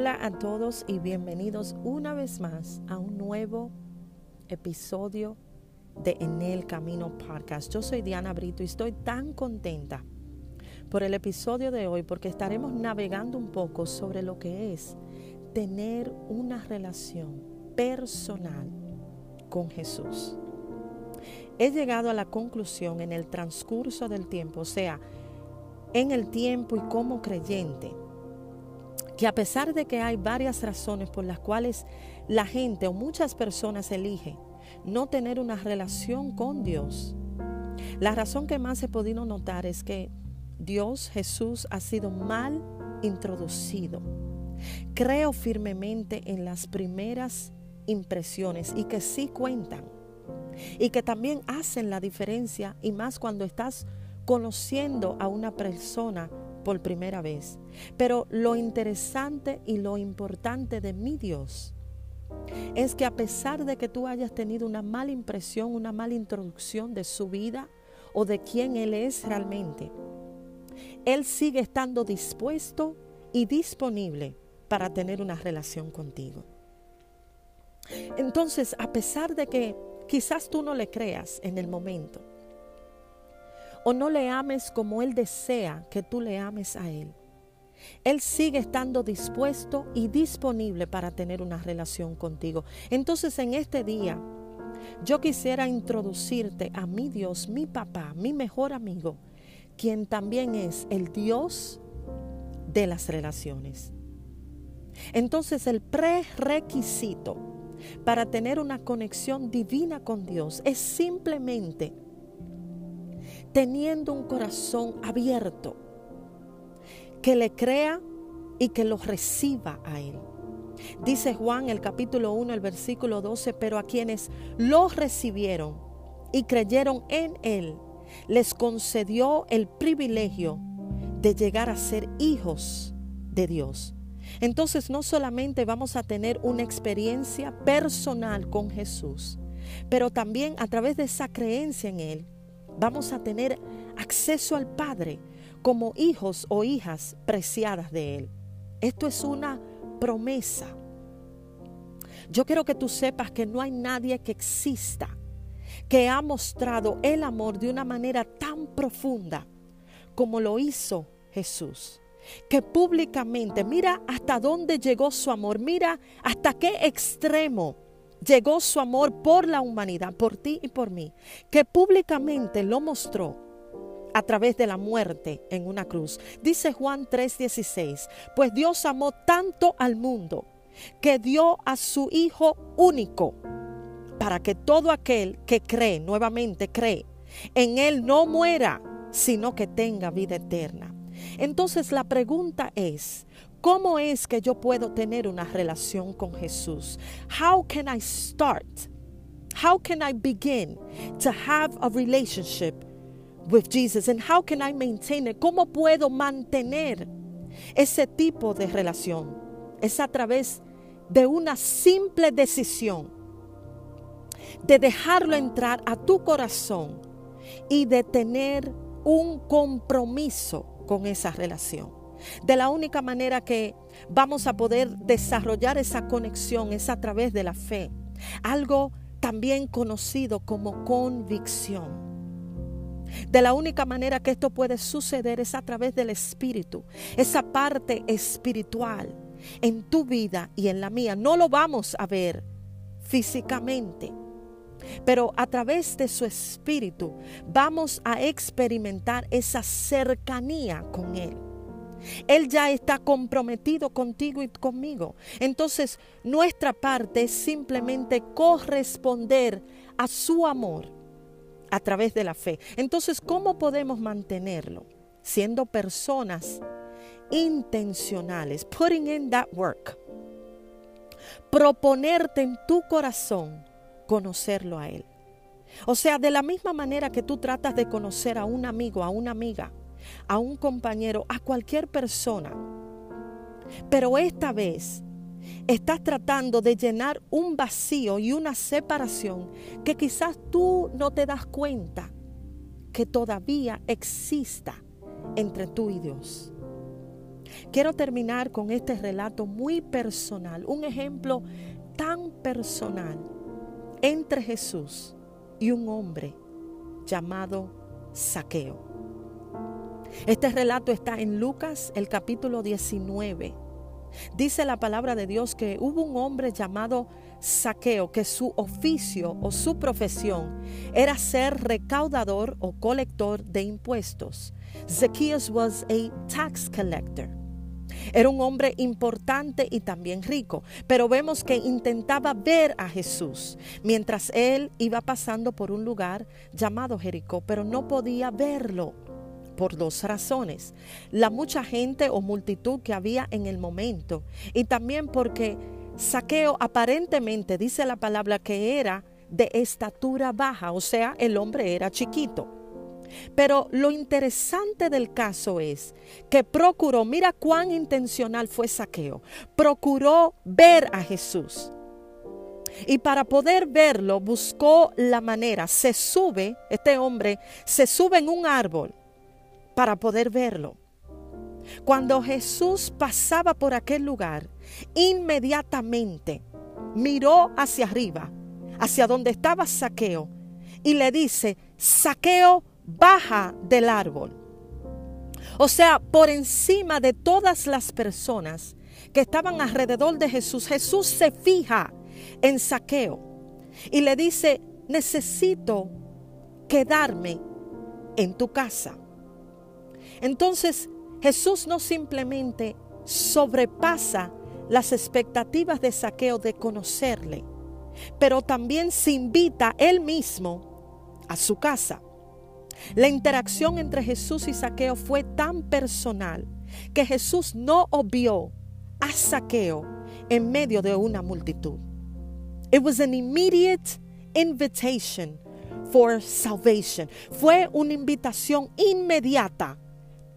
Hola a todos y bienvenidos una vez más a un nuevo episodio de En el Camino Podcast. Yo soy Diana Brito y estoy tan contenta por el episodio de hoy porque estaremos navegando un poco sobre lo que es tener una relación personal con Jesús. He llegado a la conclusión en el transcurso del tiempo, o sea, en el tiempo y como creyente, que a pesar de que hay varias razones por las cuales la gente o muchas personas eligen no tener una relación con Dios, la razón que más he podido notar es que Dios Jesús ha sido mal introducido. Creo firmemente en las primeras impresiones y que sí cuentan y que también hacen la diferencia y más cuando estás conociendo a una persona por primera vez. Pero lo interesante y lo importante de mi Dios es que a pesar de que tú hayas tenido una mala impresión, una mala introducción de su vida o de quién Él es realmente, Él sigue estando dispuesto y disponible para tener una relación contigo. Entonces, a pesar de que quizás tú no le creas en el momento, o no le ames como Él desea que tú le ames a Él. Él sigue estando dispuesto y disponible para tener una relación contigo. Entonces en este día yo quisiera introducirte a mi Dios, mi papá, mi mejor amigo, quien también es el Dios de las relaciones. Entonces el prerequisito para tener una conexión divina con Dios es simplemente teniendo un corazón abierto, que le crea y que lo reciba a Él. Dice Juan el capítulo 1, el versículo 12, pero a quienes lo recibieron y creyeron en Él, les concedió el privilegio de llegar a ser hijos de Dios. Entonces no solamente vamos a tener una experiencia personal con Jesús, pero también a través de esa creencia en Él, vamos a tener acceso al Padre como hijos o hijas preciadas de Él. Esto es una promesa. Yo quiero que tú sepas que no hay nadie que exista que ha mostrado el amor de una manera tan profunda como lo hizo Jesús. Que públicamente, mira hasta dónde llegó su amor, mira hasta qué extremo llegó su amor por la humanidad, por ti y por mí, que públicamente lo mostró a través de la muerte en una cruz. Dice Juan 3:16, pues Dios amó tanto al mundo que dio a su Hijo único para que todo aquel que cree, nuevamente cree, en Él no muera, sino que tenga vida eterna. Entonces la pregunta es, ¿Cómo es que yo puedo tener una relación con Jesús? How can I start? How can I begin to have a relationship with Jesus? And how can I maintain it? ¿Cómo puedo mantener ese tipo de relación? Es a través de una simple decisión de dejarlo entrar a tu corazón y de tener un compromiso con esa relación. De la única manera que vamos a poder desarrollar esa conexión es a través de la fe. Algo también conocido como convicción. De la única manera que esto puede suceder es a través del Espíritu, esa parte espiritual en tu vida y en la mía. No lo vamos a ver físicamente, pero a través de su Espíritu vamos a experimentar esa cercanía con Él. Él ya está comprometido contigo y conmigo. Entonces, nuestra parte es simplemente corresponder a su amor a través de la fe. Entonces, ¿cómo podemos mantenerlo? Siendo personas intencionales, putting in that work. Proponerte en tu corazón conocerlo a Él. O sea, de la misma manera que tú tratas de conocer a un amigo, a una amiga, a un compañero, a cualquier persona. Pero esta vez estás tratando de llenar un vacío y una separación que quizás tú no te das cuenta que todavía exista entre tú y Dios. Quiero terminar con este relato muy personal, un ejemplo tan personal entre Jesús y un hombre llamado Saqueo. Este relato está en Lucas, el capítulo 19. Dice la palabra de Dios que hubo un hombre llamado Saqueo, que su oficio o su profesión era ser recaudador o colector de impuestos. Zacchaeus was a tax collector. Era un hombre importante y también rico, pero vemos que intentaba ver a Jesús mientras él iba pasando por un lugar llamado Jericó, pero no podía verlo por dos razones. La mucha gente o multitud que había en el momento y también porque Saqueo aparentemente dice la palabra que era de estatura baja, o sea, el hombre era chiquito. Pero lo interesante del caso es que procuró, mira cuán intencional fue Saqueo, procuró ver a Jesús. Y para poder verlo buscó la manera, se sube, este hombre se sube en un árbol para poder verlo. Cuando Jesús pasaba por aquel lugar, inmediatamente miró hacia arriba, hacia donde estaba Saqueo, y le dice, Saqueo, baja del árbol. O sea, por encima de todas las personas que estaban alrededor de Jesús, Jesús se fija en Saqueo y le dice, necesito quedarme en tu casa. Entonces Jesús no simplemente sobrepasa las expectativas de saqueo de conocerle, pero también se invita él mismo a su casa. La interacción entre Jesús y Saqueo fue tan personal que Jesús no obvió a Saqueo en medio de una multitud. It was an immediate invitation for salvation. Fue una invitación inmediata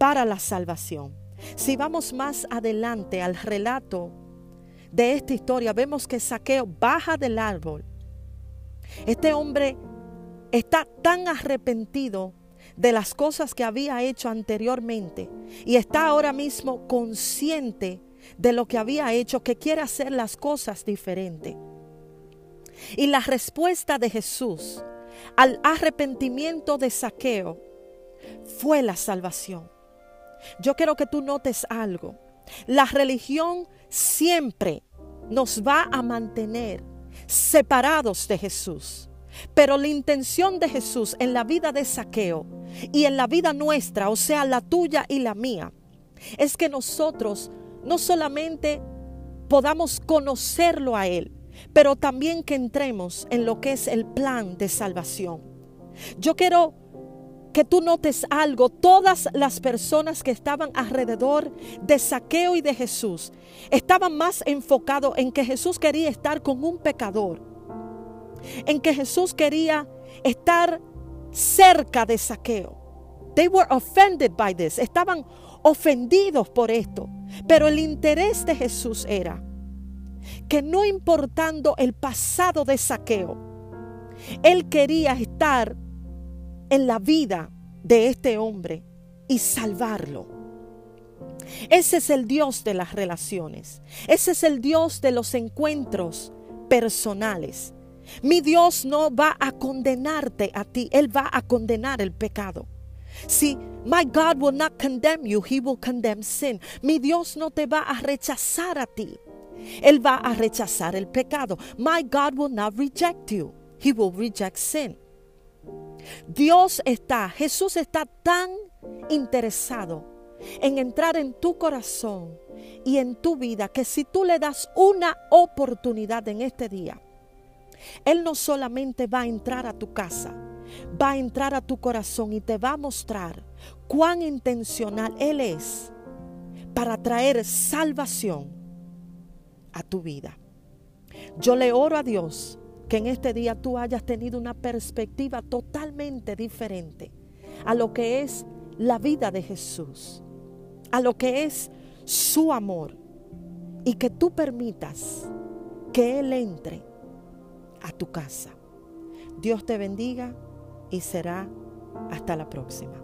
para la salvación. Si vamos más adelante al relato de esta historia, vemos que Saqueo baja del árbol. Este hombre está tan arrepentido de las cosas que había hecho anteriormente y está ahora mismo consciente de lo que había hecho, que quiere hacer las cosas diferente. Y la respuesta de Jesús al arrepentimiento de Saqueo fue la salvación. Yo quiero que tú notes algo. La religión siempre nos va a mantener separados de Jesús. Pero la intención de Jesús en la vida de saqueo y en la vida nuestra, o sea, la tuya y la mía, es que nosotros no solamente podamos conocerlo a Él, pero también que entremos en lo que es el plan de salvación. Yo quiero que tú notes algo, todas las personas que estaban alrededor de Saqueo y de Jesús estaban más enfocados en que Jesús quería estar con un pecador, en que Jesús quería estar cerca de Saqueo. They were offended by this, estaban ofendidos por esto, pero el interés de Jesús era que no importando el pasado de Saqueo, él quería estar en la vida de este hombre y salvarlo. Ese es el Dios de las relaciones. Ese es el Dios de los encuentros personales. Mi Dios no va a condenarte a ti, Él va a condenar el pecado. Si my God will not condemn you, He will condemn sin. Mi Dios no te va a rechazar a ti, Él va a rechazar el pecado. My God will not reject you, He will reject sin. Dios está, Jesús está tan interesado en entrar en tu corazón y en tu vida que si tú le das una oportunidad en este día, Él no solamente va a entrar a tu casa, va a entrar a tu corazón y te va a mostrar cuán intencional Él es para traer salvación a tu vida. Yo le oro a Dios que en este día tú hayas tenido una perspectiva totalmente diferente a lo que es la vida de Jesús, a lo que es su amor y que tú permitas que Él entre a tu casa. Dios te bendiga y será hasta la próxima.